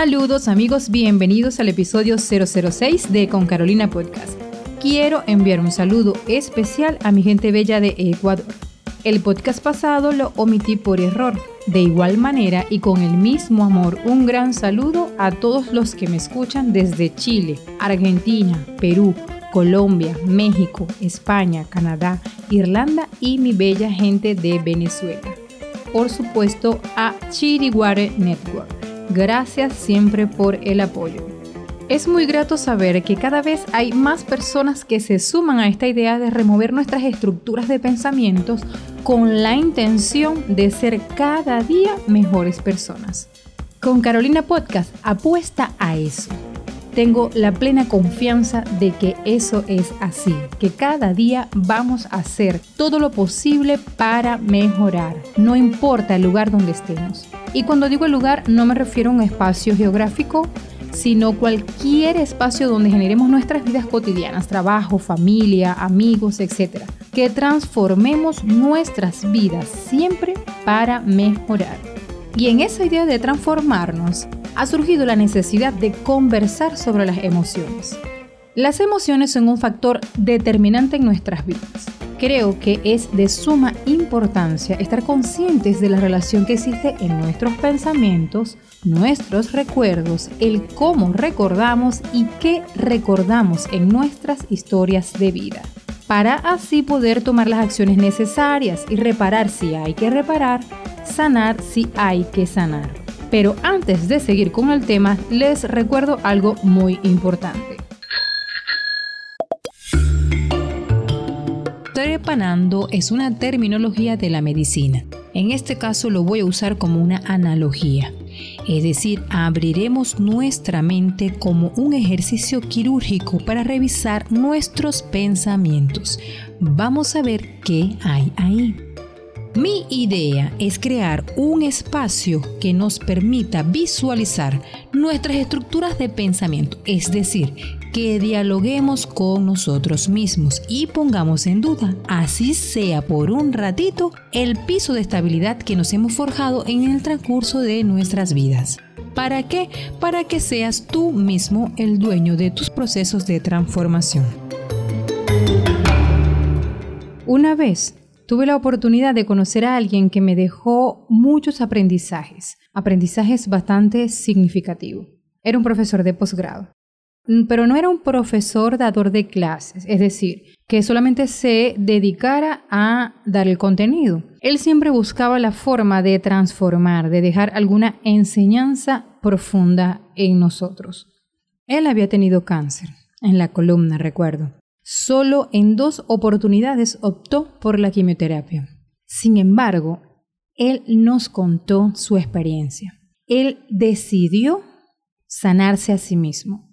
Saludos amigos, bienvenidos al episodio 006 de Con Carolina Podcast. Quiero enviar un saludo especial a mi gente bella de Ecuador. El podcast pasado lo omití por error. De igual manera y con el mismo amor, un gran saludo a todos los que me escuchan desde Chile, Argentina, Perú, Colombia, México, España, Canadá, Irlanda y mi bella gente de Venezuela. Por supuesto a Chiriguare Network Gracias siempre por el apoyo. Es muy grato saber que cada vez hay más personas que se suman a esta idea de remover nuestras estructuras de pensamientos con la intención de ser cada día mejores personas. Con Carolina Podcast apuesta a eso. Tengo la plena confianza de que eso es así, que cada día vamos a hacer todo lo posible para mejorar, no importa el lugar donde estemos. Y cuando digo el lugar no me refiero a un espacio geográfico, sino cualquier espacio donde generemos nuestras vidas cotidianas, trabajo, familia, amigos, etc. Que transformemos nuestras vidas siempre para mejorar. Y en esa idea de transformarnos ha surgido la necesidad de conversar sobre las emociones. Las emociones son un factor determinante en nuestras vidas creo que es de suma importancia estar conscientes de la relación que existe en nuestros pensamientos, nuestros recuerdos, el cómo recordamos y qué recordamos en nuestras historias de vida, para así poder tomar las acciones necesarias y reparar si hay que reparar, sanar si hay que sanar. Pero antes de seguir con el tema, les recuerdo algo muy importante. Trepanando es una terminología de la medicina. En este caso lo voy a usar como una analogía. Es decir, abriremos nuestra mente como un ejercicio quirúrgico para revisar nuestros pensamientos. Vamos a ver qué hay ahí. Mi idea es crear un espacio que nos permita visualizar nuestras estructuras de pensamiento, es decir, que dialoguemos con nosotros mismos y pongamos en duda, así sea por un ratito, el piso de estabilidad que nos hemos forjado en el transcurso de nuestras vidas. ¿Para qué? Para que seas tú mismo el dueño de tus procesos de transformación. Una vez tuve la oportunidad de conocer a alguien que me dejó muchos aprendizajes, aprendizajes bastante significativos. Era un profesor de posgrado. Mm, pero no era un profesor dador de clases, es decir, que solamente se dedicara a dar el contenido. Él siempre buscaba la forma de transformar, de dejar alguna enseñanza profunda en nosotros. Él había tenido cáncer en la columna, recuerdo. Solo en dos oportunidades optó por la quimioterapia. Sin embargo, él nos contó su experiencia. Él decidió sanarse a sí mismo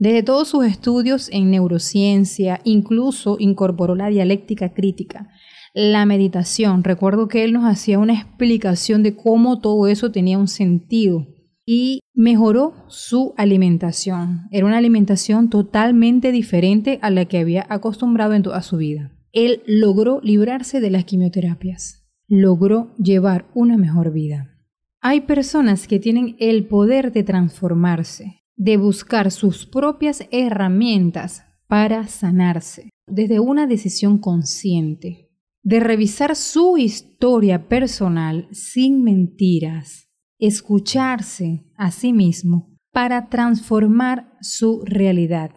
desde todos sus estudios en neurociencia, incluso incorporó la dialéctica crítica, la meditación. Recuerdo que él nos hacía una explicación de cómo todo eso tenía un sentido y mejoró su alimentación. Era una alimentación totalmente diferente a la que había acostumbrado en toda su vida. Él logró librarse de las quimioterapias, logró llevar una mejor vida. Hay personas que tienen el poder de transformarse, de buscar sus propias herramientas para sanarse, desde una decisión consciente, de revisar su historia personal sin mentiras, escucharse a sí mismo para transformar su realidad,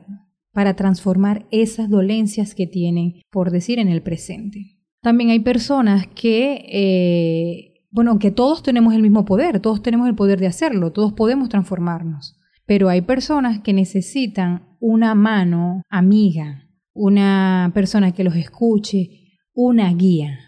para transformar esas dolencias que tienen, por decir, en el presente. También hay personas que, eh, bueno, que todos tenemos el mismo poder, todos tenemos el poder de hacerlo, todos podemos transformarnos pero hay personas que necesitan una mano amiga, una persona que los escuche, una guía,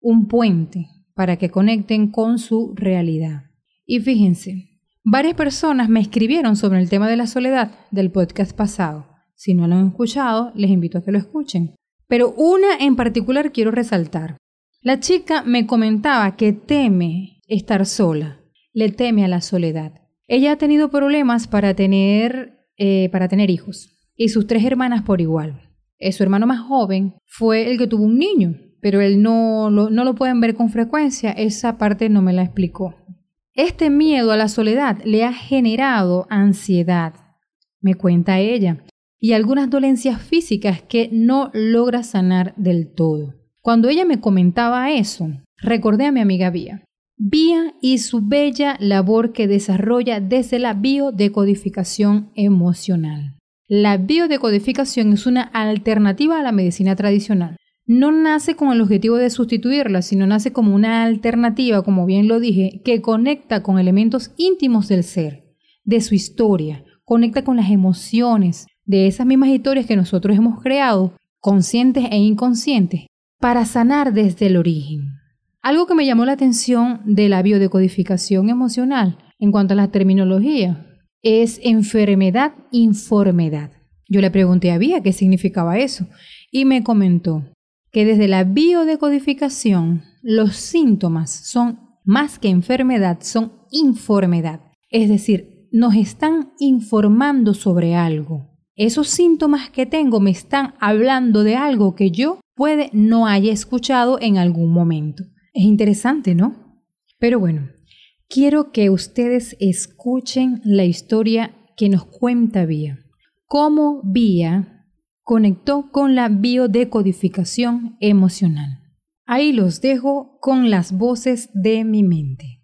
un puente para que conecten con su realidad. Y fíjense, varias personas me escribieron sobre el tema de la soledad del podcast pasado. Si no lo han escuchado, les invito a que lo escuchen. Pero una en particular quiero resaltar. La chica me comentaba que teme estar sola, le teme a la soledad. Ella ha tenido problemas para tener, eh, para tener hijos y sus tres hermanas por igual. Eh, su hermano más joven fue el que tuvo un niño, pero él no lo, no lo pueden ver con frecuencia. Esa parte no me la explicó. Este miedo a la soledad le ha generado ansiedad, me cuenta ella, y algunas dolencias físicas que no logra sanar del todo. Cuando ella me comentaba eso, recordé a mi amiga Vía. Vía y su bella labor que desarrolla desde la biodecodificación emocional. La biodecodificación es una alternativa a la medicina tradicional. No nace con el objetivo de sustituirla, sino nace como una alternativa, como bien lo dije, que conecta con elementos íntimos del ser, de su historia, conecta con las emociones, de esas mismas historias que nosotros hemos creado, conscientes e inconscientes, para sanar desde el origen. Algo que me llamó la atención de la biodecodificación emocional en cuanto a la terminología es enfermedad informedad. Yo le pregunté a Vía qué significaba eso y me comentó que desde la biodecodificación los síntomas son más que enfermedad, son informedad. Es decir, nos están informando sobre algo. Esos síntomas que tengo me están hablando de algo que yo puede no haya escuchado en algún momento. Es interesante, ¿no? Pero bueno, quiero que ustedes escuchen la historia que nos cuenta Vía. Cómo Vía conectó con la biodecodificación emocional. Ahí los dejo con las voces de mi mente.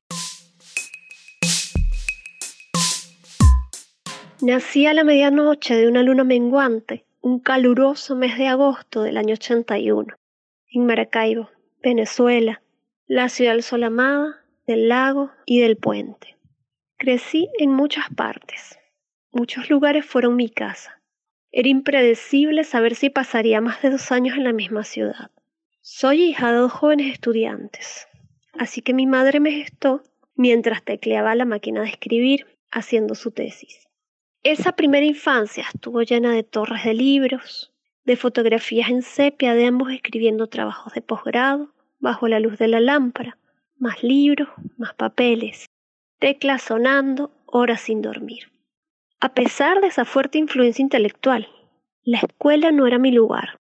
Nací a la medianoche de una luna menguante, un caluroso mes de agosto del año 81, en Maracaibo, Venezuela, la ciudad del sol amada, del lago y del puente. Crecí en muchas partes. Muchos lugares fueron mi casa. Era impredecible saber si pasaría más de dos años en la misma ciudad. Soy hija de dos jóvenes estudiantes, así que mi madre me gestó mientras tecleaba la máquina de escribir haciendo su tesis. Esa primera infancia estuvo llena de torres de libros, de fotografías en sepia de ambos escribiendo trabajos de posgrado, bajo la luz de la lámpara, más libros, más papeles, teclas sonando, horas sin dormir. A pesar de esa fuerte influencia intelectual, la escuela no era mi lugar,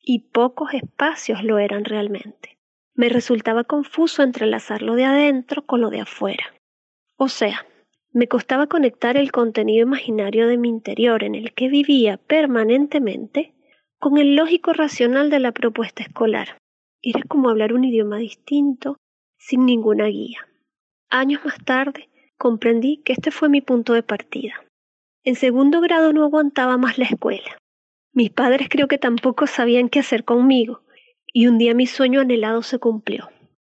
y pocos espacios lo eran realmente. Me resultaba confuso entrelazar lo de adentro con lo de afuera. O sea, me costaba conectar el contenido imaginario de mi interior en el que vivía permanentemente con el lógico racional de la propuesta escolar. Era como hablar un idioma distinto, sin ninguna guía. Años más tarde comprendí que este fue mi punto de partida. En segundo grado no aguantaba más la escuela. Mis padres creo que tampoco sabían qué hacer conmigo, y un día mi sueño anhelado se cumplió.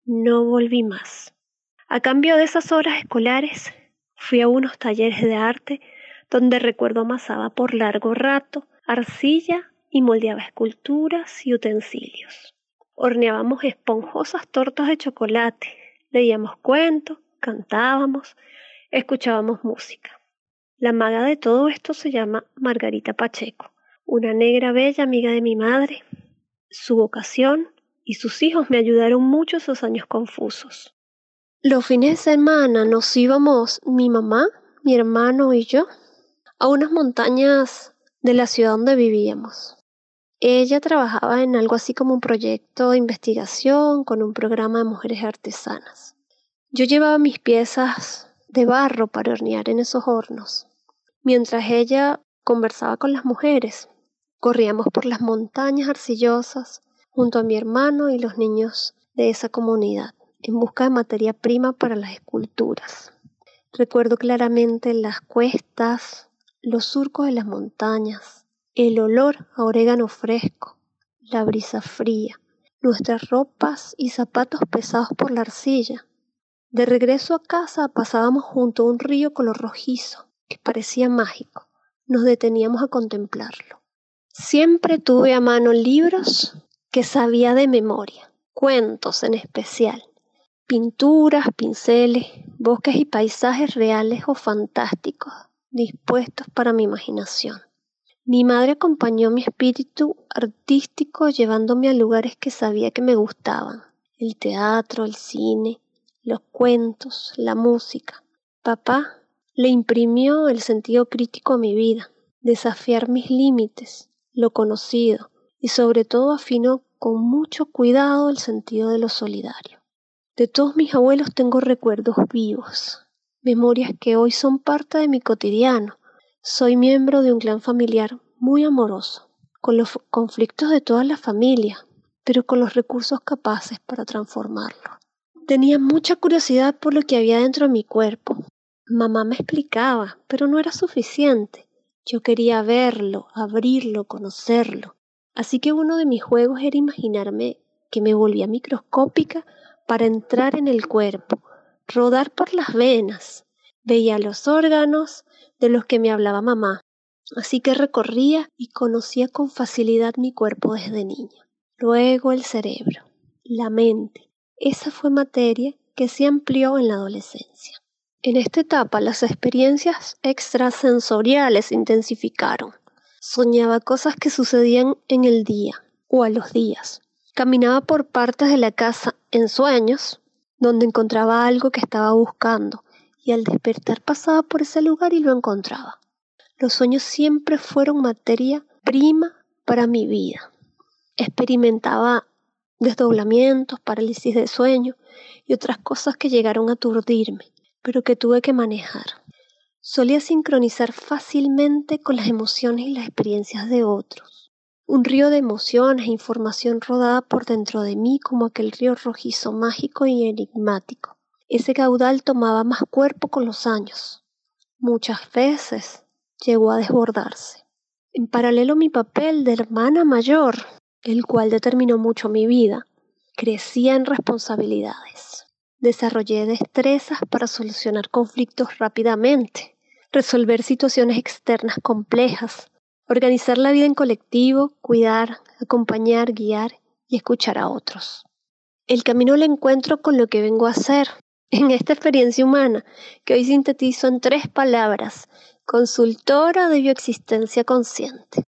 No volví más. A cambio de esas horas escolares, Fui a unos talleres de arte donde recuerdo amasaba por largo rato arcilla y moldeaba esculturas y utensilios. Horneábamos esponjosas tortas de chocolate, leíamos cuentos, cantábamos, escuchábamos música. La maga de todo esto se llama Margarita Pacheco, una negra bella amiga de mi madre. Su vocación y sus hijos me ayudaron mucho esos años confusos. Los fines de semana nos íbamos mi mamá, mi hermano y yo a unas montañas de la ciudad donde vivíamos. Ella trabajaba en algo así como un proyecto de investigación con un programa de mujeres artesanas. Yo llevaba mis piezas de barro para hornear en esos hornos, mientras ella conversaba con las mujeres. Corríamos por las montañas arcillosas junto a mi hermano y los niños de esa comunidad en busca de materia prima para las esculturas. Recuerdo claramente las cuestas, los surcos de las montañas, el olor a orégano fresco, la brisa fría, nuestras ropas y zapatos pesados por la arcilla. De regreso a casa pasábamos junto a un río color rojizo, parecía mágico. Nos deteníamos a contemplarlo. Siempre tuve a mano libros que sabía de memoria, cuentos en especial, Pinturas, pinceles, bosques y paisajes reales o fantásticos, dispuestos para mi imaginación. Mi madre acompañó mi espíritu artístico llevándome a lugares que sabía que me gustaban, el teatro, el cine, los cuentos, la música. Papá le imprimió el sentido crítico a mi vida, desafiar mis límites, lo conocido, y sobre todo afinó con mucho cuidado el sentido de lo solidario. De todos mis abuelos tengo recuerdos vivos, memorias que hoy son parte de mi cotidiano. Soy miembro de un clan familiar muy amoroso, con los conflictos de toda la familia, pero con los recursos capaces para transformarlo. Tenía mucha curiosidad por lo que había dentro de mi cuerpo. Mamá me explicaba, pero no era suficiente. Yo quería verlo, abrirlo, conocerlo. Así que uno de mis juegos era imaginarme que me volvía microscópica para entrar en el cuerpo, rodar por las venas. Veía los órganos de los que me hablaba mamá. Así que recorría y conocía con facilidad mi cuerpo desde niña. Luego el cerebro, la mente. Esa fue materia que se amplió en la adolescencia. En esta etapa las experiencias extrasensoriales se intensificaron. Soñaba cosas que sucedían en el día o a los días. Caminaba por partes de la casa en sueños, donde encontraba algo que estaba buscando, y al despertar pasaba por ese lugar y lo encontraba. Los sueños siempre fueron materia prima para mi vida. Experimentaba desdoblamientos, parálisis de sueño y otras cosas que llegaron a aturdirme pero que tuve que manejar. Solía sincronizar fácilmente con las emociones y las experiencias de otros. Un río de emociones e información rodaba por dentro de mí como aquel río rojizo mágico y enigmático. Ese caudal tomaba más cuerpo con los años. Muchas veces llegó a desbordarse. En paralelo mi papel de hermana mayor, el cual determinó mucho mi vida, crecía en responsabilidades. Desarrollé destrezas para solucionar conflictos rápidamente, resolver situaciones externas complejas, organizar la vida en colectivo, cuidar, acompañar, guiar y escuchar a otros. El camino lo encuentro con lo que vengo a hacer en esta experiencia humana que hoy sintetizo en tres palabras, consultora de bioexistencia consciente.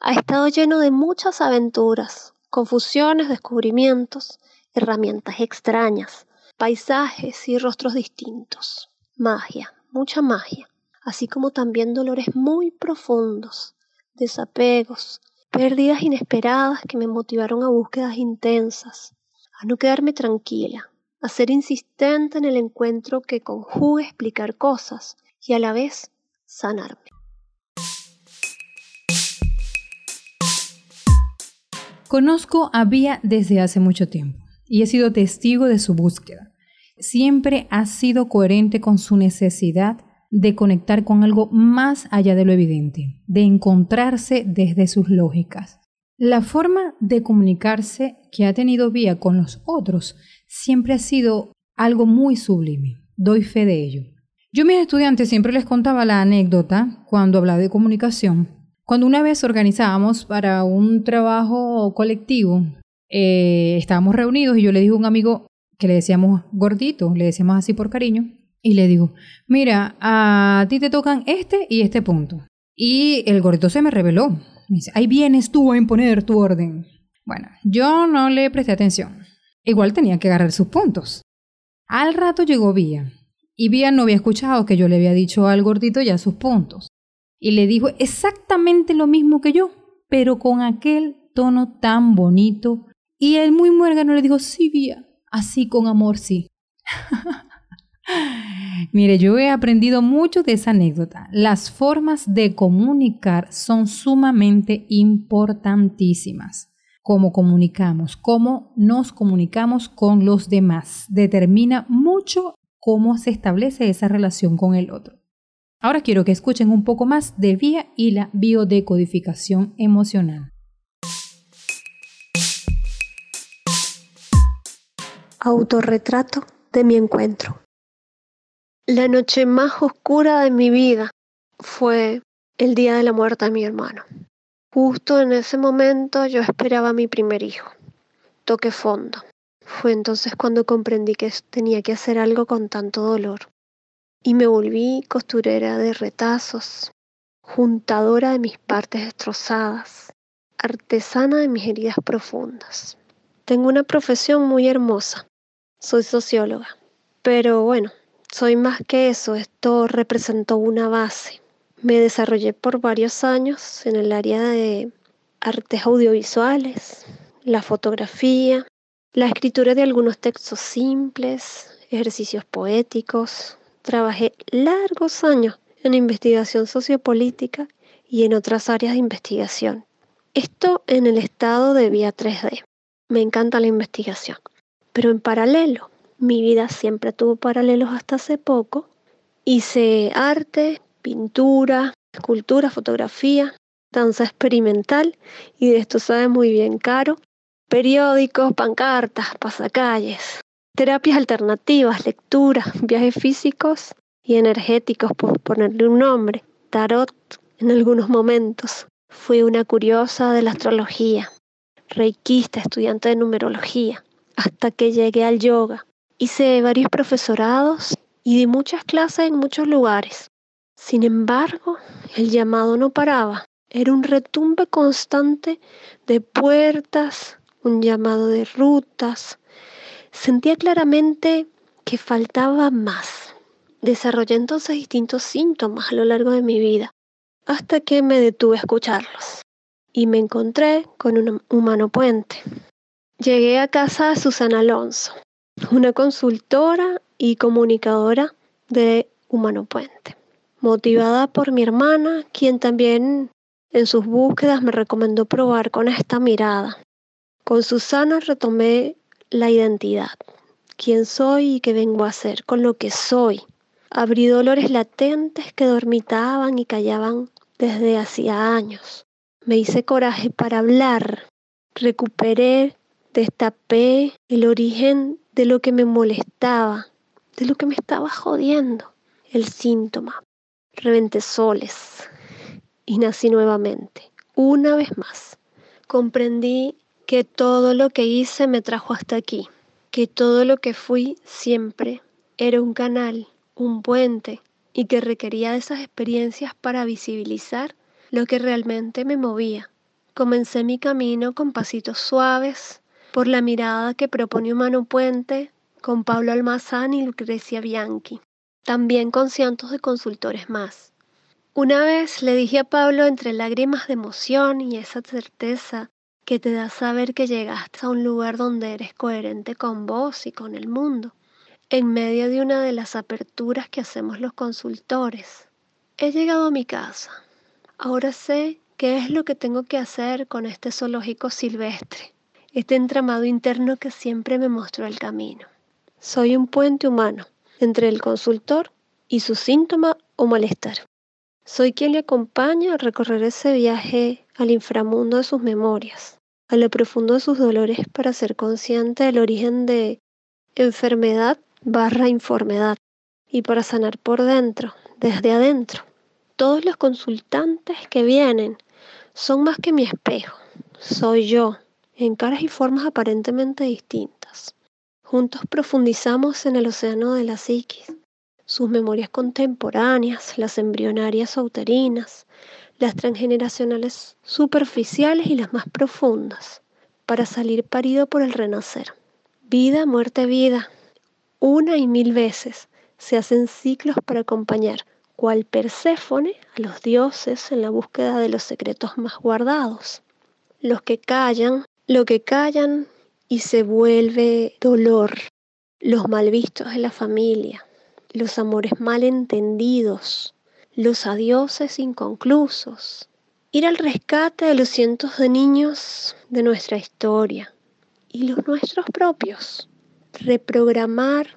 Ha estado lleno de muchas aventuras, confusiones, descubrimientos, herramientas extrañas, paisajes y rostros distintos, magia, mucha magia, así como también dolores muy profundos, desapegos, pérdidas inesperadas que me motivaron a búsquedas intensas, a no quedarme tranquila, a ser insistente en el encuentro que conjugue explicar cosas y a la vez sanarme. Conozco a Vía desde hace mucho tiempo y he sido testigo de su búsqueda siempre ha sido coherente con su necesidad de conectar con algo más allá de lo evidente, de encontrarse desde sus lógicas. La forma de comunicarse que ha tenido Vía con los otros siempre ha sido algo muy sublime. Doy fe de ello. Yo mis estudiantes siempre les contaba la anécdota cuando hablaba de comunicación. Cuando una vez organizábamos para un trabajo colectivo, eh, estábamos reunidos y yo le dije a un amigo, que le decíamos gordito, le decíamos así por cariño, y le digo, mira, a ti te tocan este y este punto. Y el gordito se me reveló. Me dice, ahí vienes tú a imponer tu orden. Bueno, yo no le presté atención. Igual tenía que agarrar sus puntos. Al rato llegó Vía. Y Vía no había escuchado que yo le había dicho al gordito ya sus puntos. Y le dijo exactamente lo mismo que yo, pero con aquel tono tan bonito. Y él muy muérgano le dijo, sí, Vía, Así con amor, sí. Mire, yo he aprendido mucho de esa anécdota. Las formas de comunicar son sumamente importantísimas. Cómo comunicamos, cómo nos comunicamos con los demás, determina mucho cómo se establece esa relación con el otro. Ahora quiero que escuchen un poco más de vía y la biodecodificación emocional. Autorretrato de mi encuentro. La noche más oscura de mi vida fue el día de la muerte de mi hermano. Justo en ese momento yo esperaba a mi primer hijo. Toqué fondo. Fue entonces cuando comprendí que tenía que hacer algo con tanto dolor. Y me volví costurera de retazos, juntadora de mis partes destrozadas, artesana de mis heridas profundas. Tengo una profesión muy hermosa, soy socióloga. Pero bueno, soy más que eso, esto representó una base. Me desarrollé por varios años en el área de artes audiovisuales, la fotografía, la escritura de algunos textos simples, ejercicios poéticos. Trabajé largos años en investigación sociopolítica y en otras áreas de investigación. Esto en el estado de vía 3D. Me encanta la investigación. Pero en paralelo, mi vida siempre tuvo paralelos hasta hace poco. Hice arte, pintura, escultura, fotografía, danza experimental y de esto sabe muy bien Caro. Periódicos, pancartas, pasacalles, terapias alternativas, lecturas, viajes físicos y energéticos, por ponerle un nombre, tarot en algunos momentos. Fui una curiosa de la astrología, reikista, estudiante de numerología, hasta que llegué al yoga. Hice varios profesorados y di muchas clases en muchos lugares. Sin embargo, el llamado no paraba. Era un retumbe constante de puertas, un llamado de rutas. Sentía claramente que faltaba más. Desarrollé entonces distintos síntomas a lo largo de mi vida, hasta que me detuve a escucharlos y me encontré con un humano puente. Llegué a casa de Susana Alonso, una consultora y comunicadora de Humano Puente, motivada por mi hermana, quien también en sus búsquedas me recomendó probar con esta mirada. Con Susana retomé la identidad, quién soy y qué vengo a hacer con lo que soy. Abrí dolores latentes que dormitaban y callaban desde hacía años. Me hice coraje para hablar. Recuperé, destapé el origen de lo que me molestaba, de lo que me estaba jodiendo, el síntoma. Reventé soles y nací nuevamente, una vez más. Comprendí que todo lo que hice me trajo hasta aquí, que todo lo que fui siempre era un canal, un puente, y que requería de esas experiencias para visibilizar lo que realmente me movía. Comencé mi camino con pasitos suaves, por la mirada que propone Humano Puente con Pablo Almazán y Lucrecia Bianchi, también con cientos de consultores más. Una vez le dije a Pablo entre lágrimas de emoción y esa certeza que te da saber que llegaste a un lugar donde eres coherente con vos y con el mundo, en medio de una de las aperturas que hacemos los consultores. He llegado a mi casa, Ahora sé qué es lo que tengo que hacer con este zoológico silvestre, este entramado interno que siempre me mostró el camino. Soy un puente humano entre el consultor y su síntoma o malestar. Soy quien le acompaña a recorrer ese viaje al inframundo de sus memorias, a lo profundo de sus dolores para ser consciente del origen de enfermedad barra informedad y para sanar por dentro, desde adentro, todos los consultantes que vienen son más que mi espejo, soy yo, en caras y formas aparentemente distintas. Juntos profundizamos en el océano de la psiquis, sus memorias contemporáneas, las embrionarias uterinas, las transgeneracionales superficiales y las más profundas, para salir parido por el renacer. Vida, muerte, vida, una y mil veces se hacen ciclos para acompañar cual Perséfone a los dioses en la búsqueda de los secretos más guardados. Los que callan, lo que callan y se vuelve dolor, los mal vistos de la familia, los amores mal entendidos, los adioses inconclusos, ir al rescate de los cientos de niños de nuestra historia y los nuestros propios, reprogramar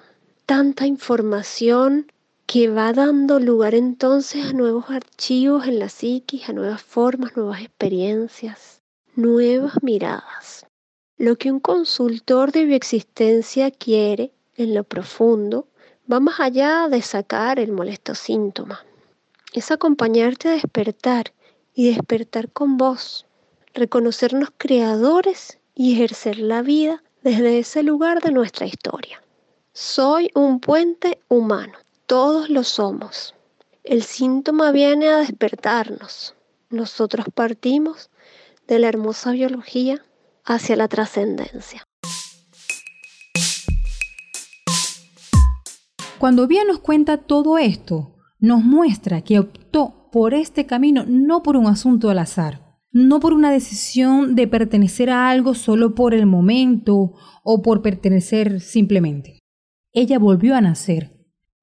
tanta información que va dando lugar entonces a nuevos archivos en la psiquis, a nuevas formas, nuevas experiencias, nuevas miradas. Lo que un consultor de bioexistencia quiere en lo profundo va más allá de sacar el molesto síntoma. Es acompañarte a despertar y despertar con vos, reconocernos creadores y ejercer la vida desde ese lugar de nuestra historia. Soy un puente humano todos lo somos. El síntoma viene a despertarnos. Nosotros partimos de la hermosa biología hacia la trascendencia. Cuando Vía nos cuenta todo esto, nos muestra que optó por este camino no por un asunto al azar. no por una decisión de pertenecer a algo solo por el momento o por pertenecer simplemente. Ella volvió a nacer.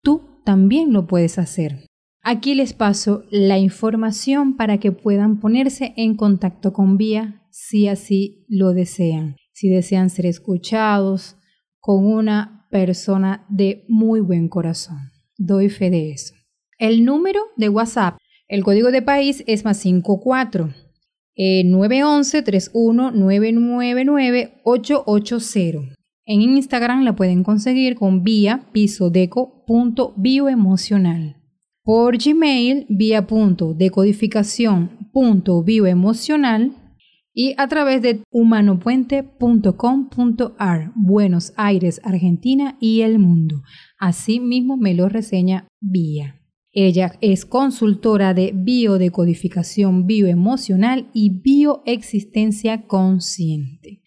Tú también lo puedes hacer. Aquí les paso la información para que puedan ponerse en contacto con Vía si así lo desean, si desean ser escuchados con una persona de muy buen corazón. Doy fe de eso. El número de WhatsApp, el código de país es más 54 911-31-999-880. En Instagram la pueden conseguir con vía pisodeco.bioemocional. Por Gmail, vía punto decodificación.bioemocional y a través de humanopuente.com.ar, Buenos Aires, Argentina y el mundo. Así mismo me lo reseña Vía. Ella es consultora de biodecodificación bioemocional y bioexistencia consciente.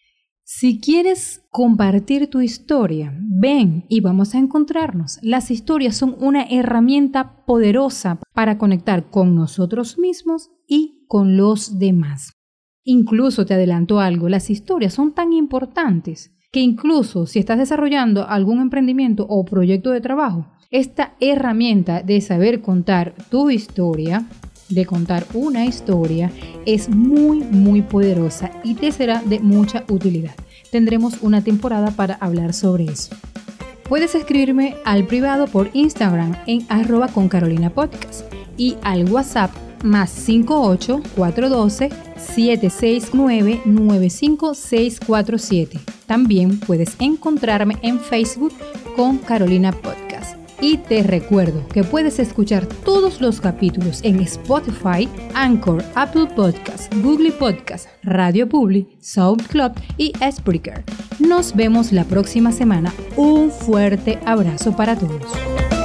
Si quieres compartir tu historia, ven y vamos a encontrarnos. Las historias son una herramienta poderosa para conectar con nosotros mismos y con los demás. Incluso te adelanto algo, las historias son tan importantes que incluso si estás desarrollando algún emprendimiento o proyecto de trabajo, esta herramienta de saber contar tu historia, de contar una historia, es muy, muy poderosa y te será de mucha utilidad. Tendremos una temporada para hablar sobre eso. Puedes escribirme al privado por Instagram en arroba con Carolina Podcast y al WhatsApp más 58 412 769 95647. También puedes encontrarme en Facebook con Carolina Podcast. Y te recuerdo que puedes escuchar todos los capítulos en Spotify, Anchor, Apple Podcasts, Google Podcasts, Radio Public, SoundCloud y Spreaker. Nos vemos la próxima semana. Un fuerte abrazo para todos.